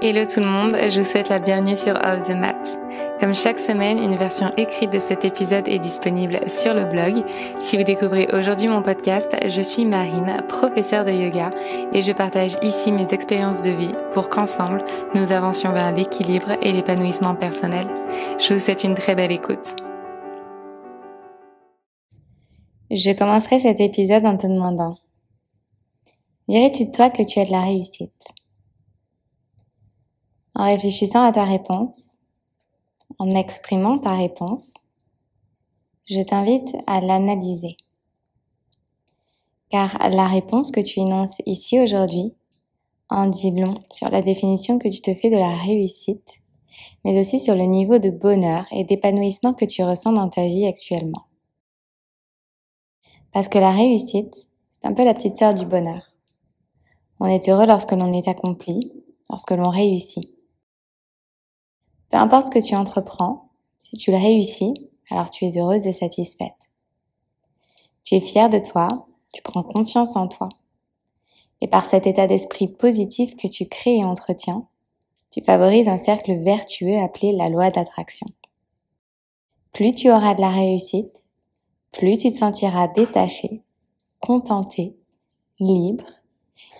Hello tout le monde, je vous souhaite la bienvenue sur Off the Mat. Comme chaque semaine, une version écrite de cet épisode est disponible sur le blog. Si vous découvrez aujourd'hui mon podcast, je suis Marine, professeure de yoga, et je partage ici mes expériences de vie pour qu'ensemble, nous avancions vers l'équilibre et l'épanouissement personnel. Je vous souhaite une très belle écoute. Je commencerai cet épisode en te demandant, dirais-tu de toi que tu as de la réussite? En réfléchissant à ta réponse, en exprimant ta réponse, je t'invite à l'analyser. Car la réponse que tu énonces ici aujourd'hui en dit long sur la définition que tu te fais de la réussite, mais aussi sur le niveau de bonheur et d'épanouissement que tu ressens dans ta vie actuellement. Parce que la réussite, c'est un peu la petite sœur du bonheur. On est heureux lorsque l'on est accompli, lorsque l'on réussit. Peu importe ce que tu entreprends, si tu le réussis, alors tu es heureuse et satisfaite. Tu es fière de toi, tu prends confiance en toi. Et par cet état d'esprit positif que tu crées et entretiens, tu favorises un cercle vertueux appelé la loi d'attraction. Plus tu auras de la réussite, plus tu te sentiras détaché, contenté, libre,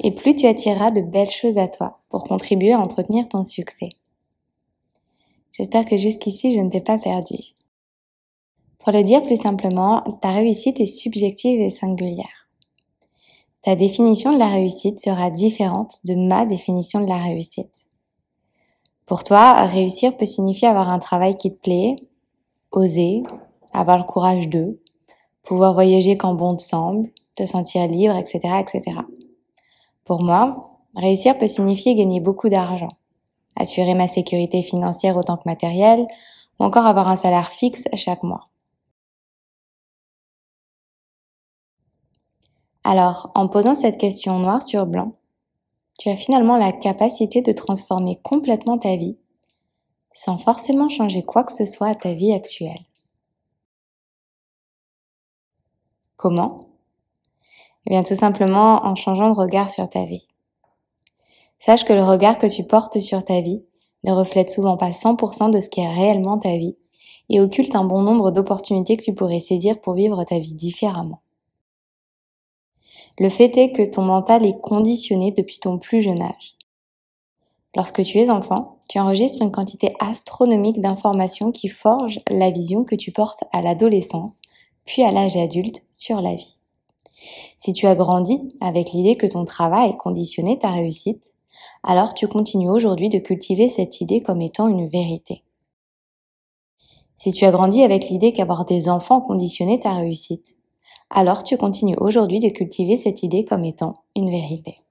et plus tu attireras de belles choses à toi pour contribuer à entretenir ton succès. J'espère que jusqu'ici, je ne t'ai pas perdu. Pour le dire plus simplement, ta réussite est subjective et singulière. Ta définition de la réussite sera différente de ma définition de la réussite. Pour toi, réussir peut signifier avoir un travail qui te plaît, oser, avoir le courage de, pouvoir voyager quand bon te semble, te sentir libre, etc., etc. Pour moi, réussir peut signifier gagner beaucoup d'argent, assurer ma sécurité financière autant que matérielle, ou encore avoir un salaire fixe chaque mois. Alors, en posant cette question noir sur blanc, tu as finalement la capacité de transformer complètement ta vie sans forcément changer quoi que ce soit à ta vie actuelle. Comment? Eh bien tout simplement en changeant de regard sur ta vie. Sache que le regard que tu portes sur ta vie ne reflète souvent pas 100% de ce qui est réellement ta vie et occulte un bon nombre d'opportunités que tu pourrais saisir pour vivre ta vie différemment. Le fait est que ton mental est conditionné depuis ton plus jeune âge. Lorsque tu es enfant, tu enregistres une quantité astronomique d'informations qui forgent la vision que tu portes à l'adolescence, puis à l'âge adulte sur la vie. Si tu as grandi avec l'idée que ton travail conditionnait ta réussite, alors tu continues aujourd'hui de cultiver cette idée comme étant une vérité. Si tu as grandi avec l'idée qu'avoir des enfants conditionnait ta réussite, alors tu continues aujourd'hui de cultiver cette idée comme étant une vérité.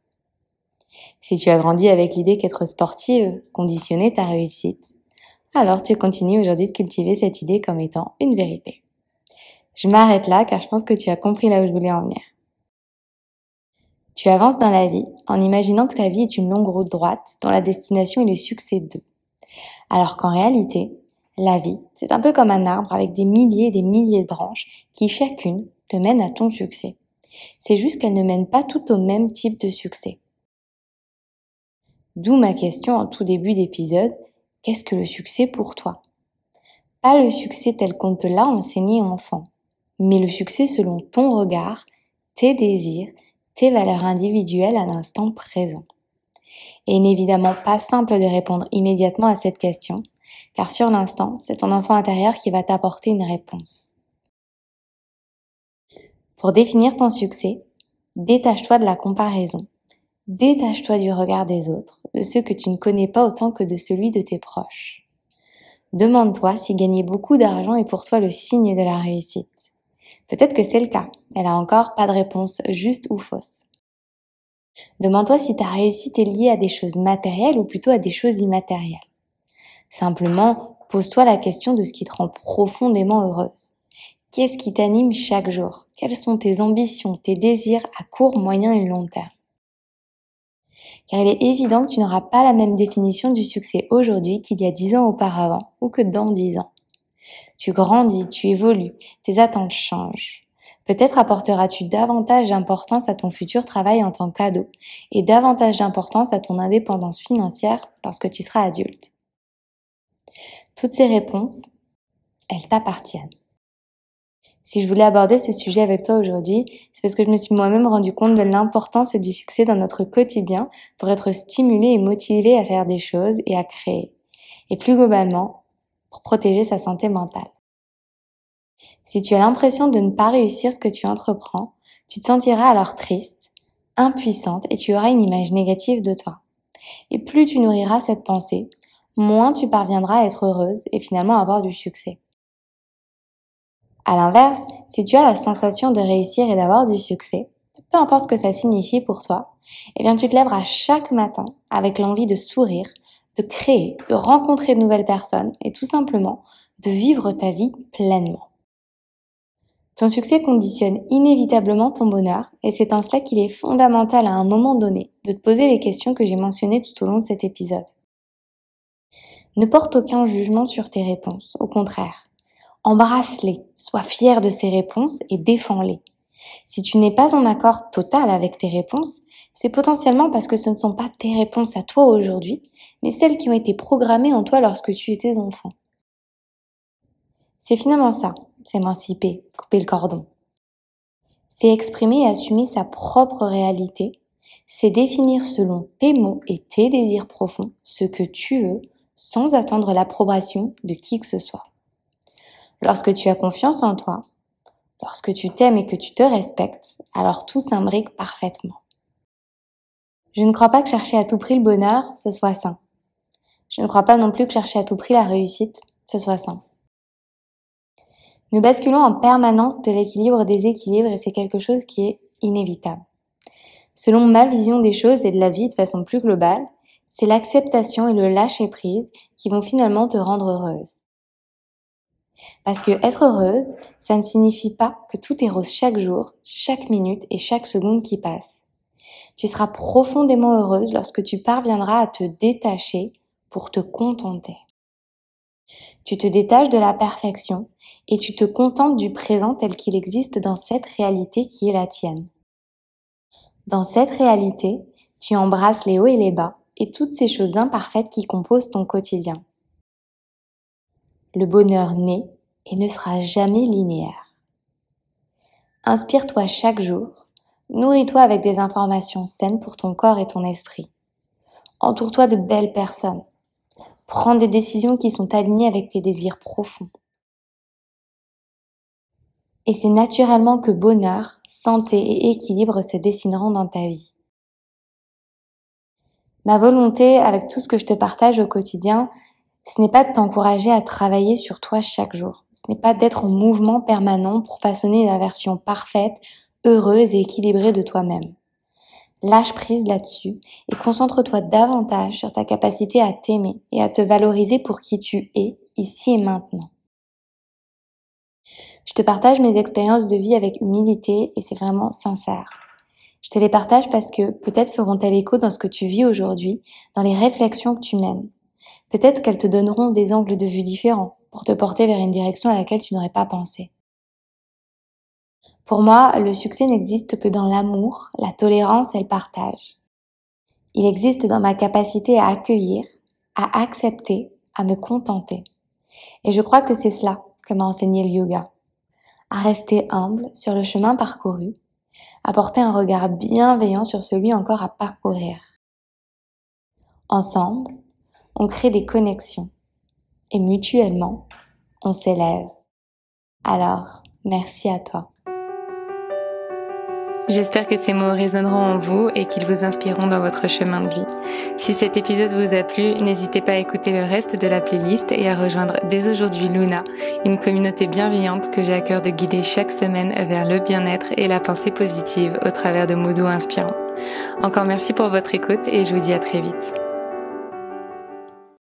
Si tu as grandi avec l'idée qu'être sportive conditionnait ta réussite, alors tu continues aujourd'hui de cultiver cette idée comme étant une vérité. Je m'arrête là car je pense que tu as compris là où je voulais en venir. Tu avances dans la vie en imaginant que ta vie est une longue route droite dont la destination est le succès d'eux. Alors qu'en réalité, la vie, c'est un peu comme un arbre avec des milliers et des milliers de branches qui chacune te mène à ton succès. C'est juste qu'elles ne mènent pas toutes au même type de succès. D'où ma question en tout début d'épisode, qu'est-ce que le succès pour toi? Pas le succès tel qu'on te l'a enseigné enfant, mais le succès selon ton regard, tes désirs, tes valeurs individuelles à l'instant présent. Et il n'est évidemment pas simple de répondre immédiatement à cette question, car sur l'instant, c'est ton enfant intérieur qui va t'apporter une réponse. Pour définir ton succès, détache-toi de la comparaison. Détache-toi du regard des autres, de ceux que tu ne connais pas autant que de celui de tes proches. Demande-toi si gagner beaucoup d'argent est pour toi le signe de la réussite. Peut-être que c'est le cas. Elle a encore pas de réponse juste ou fausse. Demande-toi si ta réussite est liée à des choses matérielles ou plutôt à des choses immatérielles. Simplement, pose-toi la question de ce qui te rend profondément heureuse. Qu'est-ce qui t'anime chaque jour? Quelles sont tes ambitions, tes désirs à court, moyen et long terme? Car il est évident que tu n'auras pas la même définition du succès aujourd'hui qu'il y a dix ans auparavant ou que dans dix ans. Tu grandis, tu évolues, tes attentes changent. Peut-être apporteras-tu davantage d'importance à ton futur travail en tant qu'ado et davantage d'importance à ton indépendance financière lorsque tu seras adulte. Toutes ces réponses, elles t'appartiennent. Si je voulais aborder ce sujet avec toi aujourd'hui, c'est parce que je me suis moi-même rendu compte de l'importance du succès dans notre quotidien pour être stimulé et motivé à faire des choses et à créer. Et plus globalement, pour protéger sa santé mentale. Si tu as l'impression de ne pas réussir ce que tu entreprends, tu te sentiras alors triste, impuissante et tu auras une image négative de toi. Et plus tu nourriras cette pensée, moins tu parviendras à être heureuse et finalement avoir du succès. À l'inverse, si tu as la sensation de réussir et d'avoir du succès, peu importe ce que ça signifie pour toi, eh bien tu te lèveras chaque matin avec l'envie de sourire, de créer, de rencontrer de nouvelles personnes et tout simplement de vivre ta vie pleinement. Ton succès conditionne inévitablement ton bonheur et c'est en cela qu'il est fondamental à un moment donné de te poser les questions que j'ai mentionnées tout au long de cet épisode. Ne porte aucun jugement sur tes réponses, au contraire. Embrasse-les, sois fier de ces réponses et défends-les. Si tu n'es pas en accord total avec tes réponses, c'est potentiellement parce que ce ne sont pas tes réponses à toi aujourd'hui, mais celles qui ont été programmées en toi lorsque tu étais enfant. C'est finalement ça, s'émanciper, couper le cordon. C'est exprimer et assumer sa propre réalité, c'est définir selon tes mots et tes désirs profonds ce que tu veux sans attendre l'approbation de qui que ce soit. Lorsque tu as confiance en toi, lorsque tu t'aimes et que tu te respectes, alors tout s'imbrique parfaitement. Je ne crois pas que chercher à tout prix le bonheur, ce soit sain. Je ne crois pas non plus que chercher à tout prix la réussite, ce soit sain. Nous basculons en permanence de l'équilibre des équilibres et c'est quelque chose qui est inévitable. Selon ma vision des choses et de la vie de façon plus globale, c'est l'acceptation et le lâcher prise qui vont finalement te rendre heureuse. Parce que être heureuse, ça ne signifie pas que tout est rose chaque jour, chaque minute et chaque seconde qui passe. Tu seras profondément heureuse lorsque tu parviendras à te détacher pour te contenter. Tu te détaches de la perfection et tu te contentes du présent tel qu'il existe dans cette réalité qui est la tienne. Dans cette réalité, tu embrasses les hauts et les bas et toutes ces choses imparfaites qui composent ton quotidien. Le bonheur naît et ne sera jamais linéaire. Inspire-toi chaque jour, nourris-toi avec des informations saines pour ton corps et ton esprit. Entoure-toi de belles personnes. Prends des décisions qui sont alignées avec tes désirs profonds. Et c'est naturellement que bonheur, santé et équilibre se dessineront dans ta vie. Ma volonté, avec tout ce que je te partage au quotidien, ce n'est pas de t'encourager à travailler sur toi chaque jour. Ce n'est pas d'être en mouvement permanent pour façonner la version parfaite, heureuse et équilibrée de toi-même. Lâche prise là-dessus et concentre-toi davantage sur ta capacité à t'aimer et à te valoriser pour qui tu es ici et maintenant. Je te partage mes expériences de vie avec humilité et c'est vraiment sincère. Je te les partage parce que peut-être feront-elles écho dans ce que tu vis aujourd'hui, dans les réflexions que tu mènes. Peut-être qu'elles te donneront des angles de vue différents pour te porter vers une direction à laquelle tu n'aurais pas pensé. Pour moi, le succès n'existe que dans l'amour, la tolérance et le partage. Il existe dans ma capacité à accueillir, à accepter, à me contenter. Et je crois que c'est cela que m'a enseigné le yoga. À rester humble sur le chemin parcouru, à porter un regard bienveillant sur celui encore à parcourir. Ensemble, on crée des connexions et mutuellement, on s'élève. Alors, merci à toi. J'espère que ces mots résonneront en vous et qu'ils vous inspireront dans votre chemin de vie. Si cet épisode vous a plu, n'hésitez pas à écouter le reste de la playlist et à rejoindre dès aujourd'hui Luna, une communauté bienveillante que j'ai à cœur de guider chaque semaine vers le bien-être et la pensée positive au travers de mots doux inspirants. Encore merci pour votre écoute et je vous dis à très vite.